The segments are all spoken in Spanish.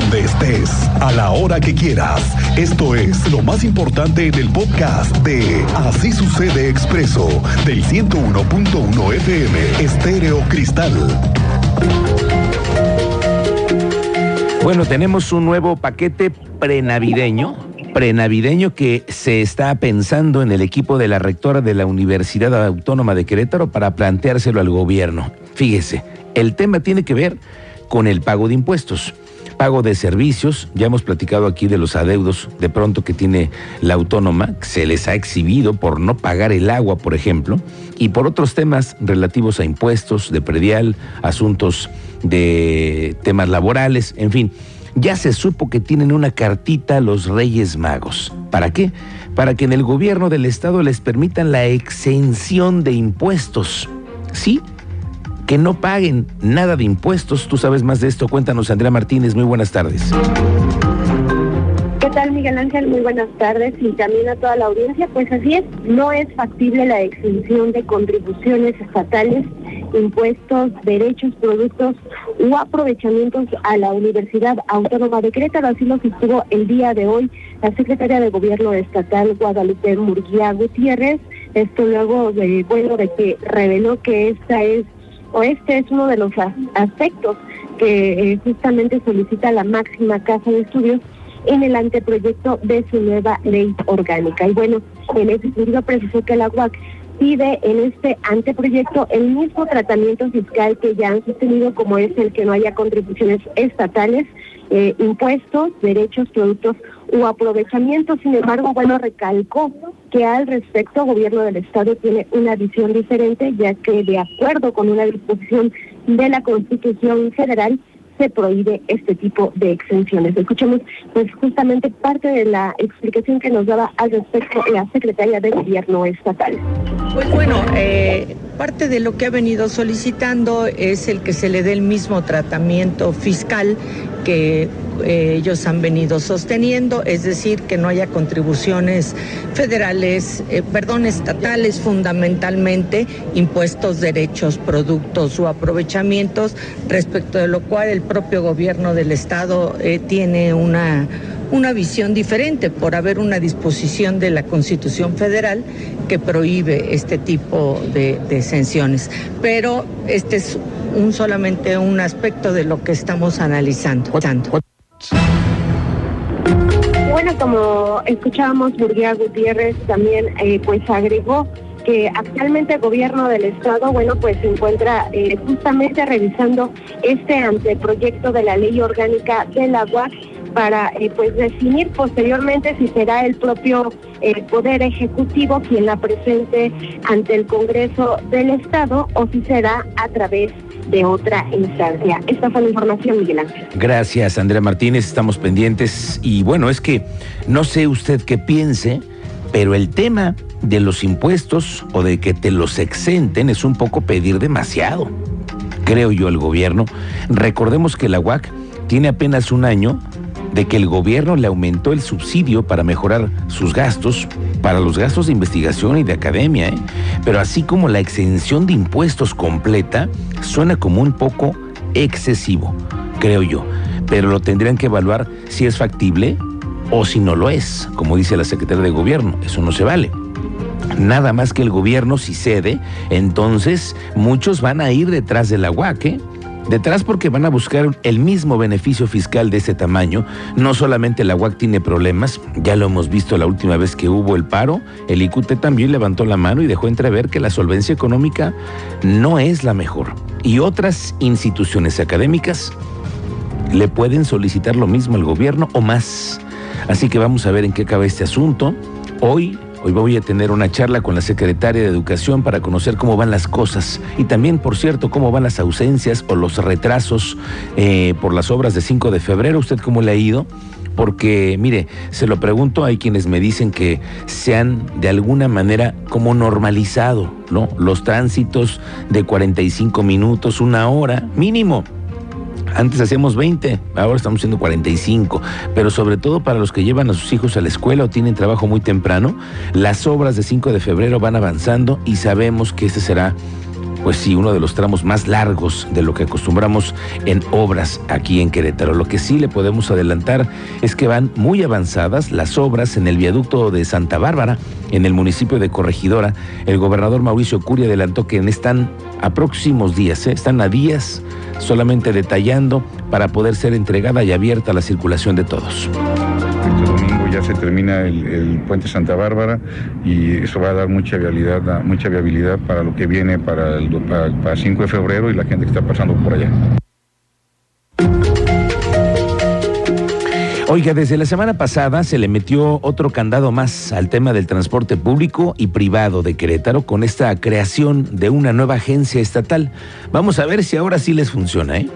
donde estés, a la hora que quieras. Esto es lo más importante en el podcast de Así sucede expreso del 101.1 FM Estéreo Cristal. Bueno, tenemos un nuevo paquete prenavideño, prenavideño que se está pensando en el equipo de la rectora de la Universidad Autónoma de Querétaro para planteárselo al gobierno. Fíjese, el tema tiene que ver con el pago de impuestos. Pago de servicios, ya hemos platicado aquí de los adeudos de pronto que tiene la autónoma, se les ha exhibido por no pagar el agua, por ejemplo, y por otros temas relativos a impuestos, de predial, asuntos de temas laborales, en fin. Ya se supo que tienen una cartita los Reyes Magos. ¿Para qué? Para que en el gobierno del estado les permitan la exención de impuestos. Sí, que no paguen nada de impuestos. Tú sabes más de esto. Cuéntanos, Andrea Martínez. Muy buenas tardes. ¿Qué tal, Miguel Ángel? Muy buenas tardes y también a toda la audiencia. Pues así es, no es factible la exención de contribuciones estatales, impuestos, derechos, productos u aprovechamientos a la Universidad Autónoma de Querétaro. Así lo sostuvo el día de hoy la secretaria de Gobierno Estatal, Guadalupe Murguía Gutiérrez. Esto luego de, bueno, de que reveló que esta es o este es uno de los aspectos que eh, justamente solicita la máxima casa de estudios en el anteproyecto de su nueva ley orgánica. Y bueno, en ese sentido precisó que la UAC pide en este anteproyecto el mismo tratamiento fiscal que ya han sostenido, como es el que no haya contribuciones estatales, eh, impuestos, derechos, productos u aprovechamiento. Sin embargo, bueno, recalcó que al respecto, el gobierno del Estado tiene una visión diferente, ya que de acuerdo con una disposición de la Constitución Federal, se prohíbe este tipo de exenciones. Escuchemos pues justamente parte de la explicación que nos daba al respecto la secretaria de Gobierno Estatal. Pues bueno, eh, parte de lo que ha venido solicitando es el que se le dé el mismo tratamiento fiscal que eh, ellos han venido sosteniendo, es decir, que no haya contribuciones federales, eh, perdón, estatales fundamentalmente, impuestos, derechos, productos o aprovechamientos, respecto de lo cual el propio gobierno del Estado eh, tiene una una visión diferente por haber una disposición de la Constitución Federal que prohíbe este tipo de, de exenciones. Pero este es un solamente un aspecto de lo que estamos analizando. Bueno, como escuchábamos, Burguía Gutiérrez también eh, pues agregó que actualmente el gobierno del estado, bueno, pues se encuentra eh, justamente revisando este anteproyecto de la ley orgánica del agua para eh, pues definir posteriormente si será el propio poder ejecutivo quien la presente ante el Congreso del Estado o si será a través de otra instancia. Esta fue la información, Miguel Ángel. Gracias, Andrea Martínez. Estamos pendientes. Y bueno, es que no sé usted qué piense, pero el tema de los impuestos o de que te los exenten es un poco pedir demasiado. Creo yo el gobierno. Recordemos que la UAC tiene apenas un año de que el gobierno le aumentó el subsidio para mejorar sus gastos, para los gastos de investigación y de academia, ¿eh? pero así como la exención de impuestos completa, suena como un poco excesivo, creo yo, pero lo tendrían que evaluar si es factible o si no lo es, como dice la secretaria de gobierno, eso no se vale. Nada más que el gobierno si cede, entonces muchos van a ir detrás de la UAC, ¿eh? Detrás porque van a buscar el mismo beneficio fiscal de ese tamaño. No solamente la UAC tiene problemas, ya lo hemos visto la última vez que hubo el paro, el IQT también levantó la mano y dejó entrever que la solvencia económica no es la mejor. Y otras instituciones académicas le pueden solicitar lo mismo al gobierno o más. Así que vamos a ver en qué acaba este asunto. Hoy Hoy voy a tener una charla con la secretaria de Educación para conocer cómo van las cosas y también, por cierto, cómo van las ausencias o los retrasos eh, por las obras de 5 de febrero. ¿Usted cómo le ha ido? Porque, mire, se lo pregunto, hay quienes me dicen que se han de alguna manera como normalizado, ¿no? Los tránsitos de 45 minutos, una hora, mínimo. Antes hacíamos 20, ahora estamos haciendo 45, pero sobre todo para los que llevan a sus hijos a la escuela o tienen trabajo muy temprano, las obras de 5 de febrero van avanzando y sabemos que ese será pues sí, uno de los tramos más largos de lo que acostumbramos en obras aquí en Querétaro. Lo que sí le podemos adelantar es que van muy avanzadas las obras en el viaducto de Santa Bárbara, en el municipio de Corregidora. El gobernador Mauricio Curia adelantó que están a próximos días, ¿eh? están a días solamente detallando para poder ser entregada y abierta la circulación de todos se termina el, puente Santa Bárbara y eso va a dar mucha viabilidad, mucha viabilidad para lo que viene para el para, 5 de febrero y la gente que está pasando por allá. Oiga, desde la semana pasada se le metió otro candado más al tema del transporte público y privado de Querétaro con esta creación de una nueva agencia estatal. Vamos a ver si ahora sí les funciona, ¿eh?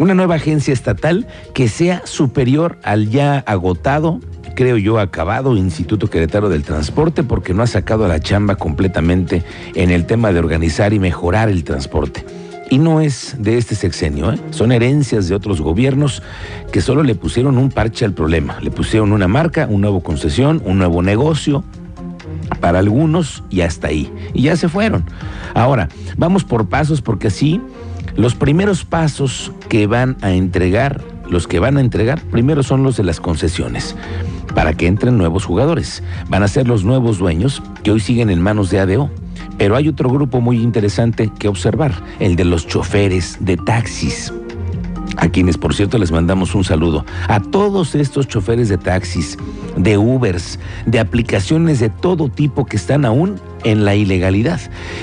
Una nueva agencia estatal que sea superior al ya agotado creo yo, acabado Instituto Querétaro del Transporte porque no ha sacado la chamba completamente en el tema de organizar y mejorar el transporte. Y no es de este sexenio, ¿eh? son herencias de otros gobiernos que solo le pusieron un parche al problema. Le pusieron una marca, una nueva concesión, un nuevo negocio para algunos y hasta ahí. Y ya se fueron. Ahora, vamos por pasos porque así los primeros pasos que van a entregar, los que van a entregar, primero son los de las concesiones para que entren nuevos jugadores. Van a ser los nuevos dueños que hoy siguen en manos de ADO. Pero hay otro grupo muy interesante que observar, el de los choferes de taxis. A quienes, por cierto, les mandamos un saludo. A todos estos choferes de taxis, de Ubers, de aplicaciones de todo tipo que están aún en la ilegalidad.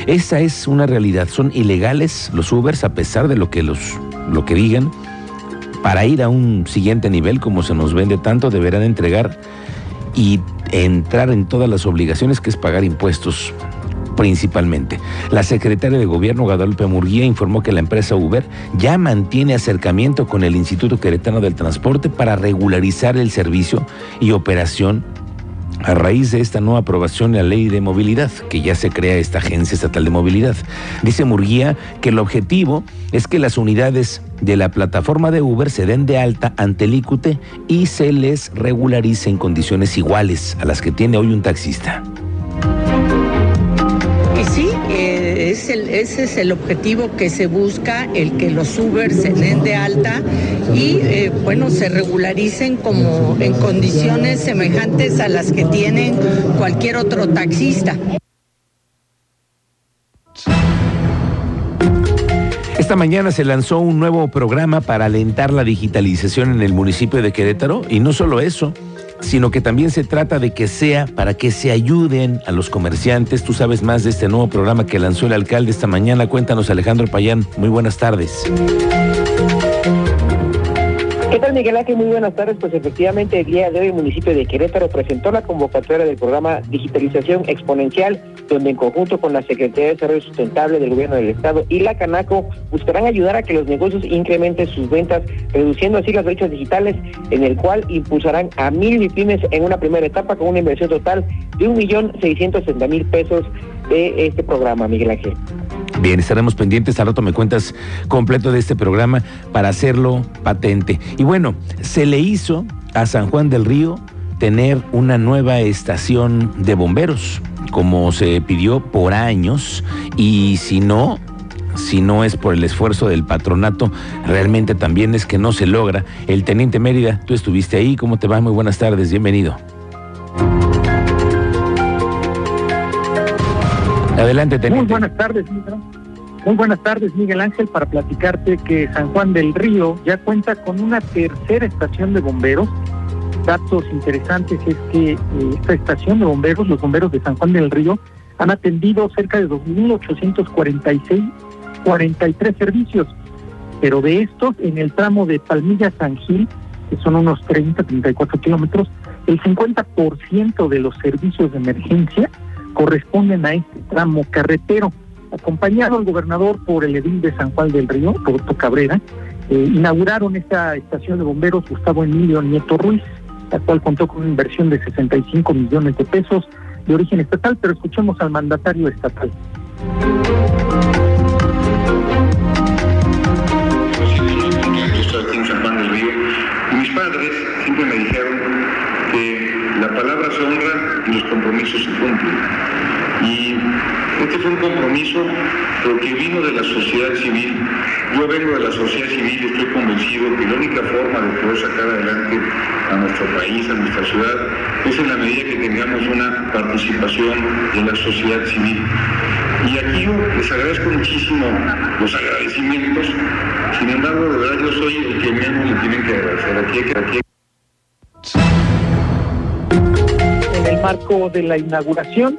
Esa es una realidad. Son ilegales los Ubers a pesar de lo que, los, lo que digan para ir a un siguiente nivel, como se nos vende tanto, deberán entregar y entrar en todas las obligaciones que es pagar impuestos principalmente. La secretaria de Gobierno, Guadalupe Murguía, informó que la empresa Uber ya mantiene acercamiento con el Instituto Queretano del Transporte para regularizar el servicio y operación a raíz de esta nueva aprobación de la ley de movilidad, que ya se crea esta agencia estatal de movilidad. Dice Murguía que el objetivo es que las unidades de la plataforma de Uber se den de alta ante el ICUTE y se les regularice en condiciones iguales a las que tiene hoy un taxista. Es el, ese es el objetivo que se busca, el que los Uber se den de alta y, eh, bueno, se regularicen como en condiciones semejantes a las que tienen cualquier otro taxista. Esta mañana se lanzó un nuevo programa para alentar la digitalización en el municipio de Querétaro y no solo eso, sino que también se trata de que sea para que se ayuden a los comerciantes. Tú sabes más de este nuevo programa que lanzó el alcalde esta mañana. Cuéntanos, Alejandro Payán. Muy buenas tardes. ¿Qué tal Miguel Ángel? Muy buenas tardes. Pues efectivamente el día de hoy el municipio de Querétaro presentó la convocatoria del programa Digitalización Exponencial, donde en conjunto con la Secretaría de Desarrollo Sustentable del Gobierno del Estado y la Canaco buscarán ayudar a que los negocios incrementen sus ventas, reduciendo así las brechas digitales, en el cual impulsarán a mil MIPIMES en una primera etapa con una inversión total de un millón seiscientos mil pesos de este programa, Miguel Ángel. Bien, estaremos pendientes. Al rato me cuentas completo de este programa para hacerlo patente. Y bueno, se le hizo a San Juan del Río tener una nueva estación de bomberos, como se pidió por años. Y si no, si no es por el esfuerzo del patronato, realmente también es que no se logra. El teniente Mérida, tú estuviste ahí, ¿cómo te va? Muy buenas tardes, bienvenido. Adelante, teniente. Muy buenas tardes, Miguel. Muy buenas tardes, Miguel Ángel, para platicarte que San Juan del Río ya cuenta con una tercera estación de bomberos. Datos interesantes es que eh, esta estación de bomberos, los bomberos de San Juan del Río, han atendido cerca de 2.846, 43 servicios, pero de estos, en el tramo de Palmilla San Gil, que son unos 30, 34 kilómetros, el 50% de los servicios de emergencia corresponden a este tramo carretero. Acompañado al gobernador por el edil de San Juan del Río, Roberto Cabrera, eh, inauguraron esta estación de bomberos Gustavo Emilio Nieto Ruiz, la cual contó con una inversión de 65 millones de pesos de origen estatal, pero escuchemos al mandatario estatal. Este fue un compromiso porque vino de la sociedad civil. Yo vengo de la sociedad civil y estoy convencido que la única forma de poder sacar adelante a nuestro país, a nuestra ciudad, es en la medida que tengamos una participación de la sociedad civil. Y aquí yo les agradezco muchísimo los agradecimientos. Sin embargo, de verdad yo soy el que menos le tienen que agradecer. Aquí, aquí En el marco de la inauguración,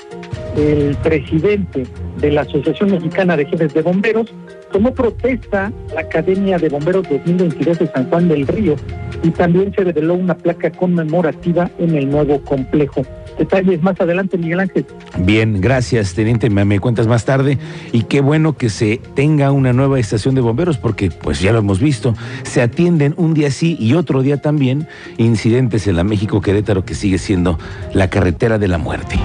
el presidente de la Asociación Mexicana de Jefes de Bomberos tomó protesta la Academia de Bomberos 2022 de San Juan del Río y también se reveló una placa conmemorativa en el nuevo complejo. Detalles más adelante, Miguel Ángel. Bien, gracias, teniente. Me, me cuentas más tarde. Y qué bueno que se tenga una nueva estación de bomberos, porque pues ya lo hemos visto. Se atienden un día sí y otro día también incidentes en la México Querétaro, que sigue siendo la carretera de la muerte.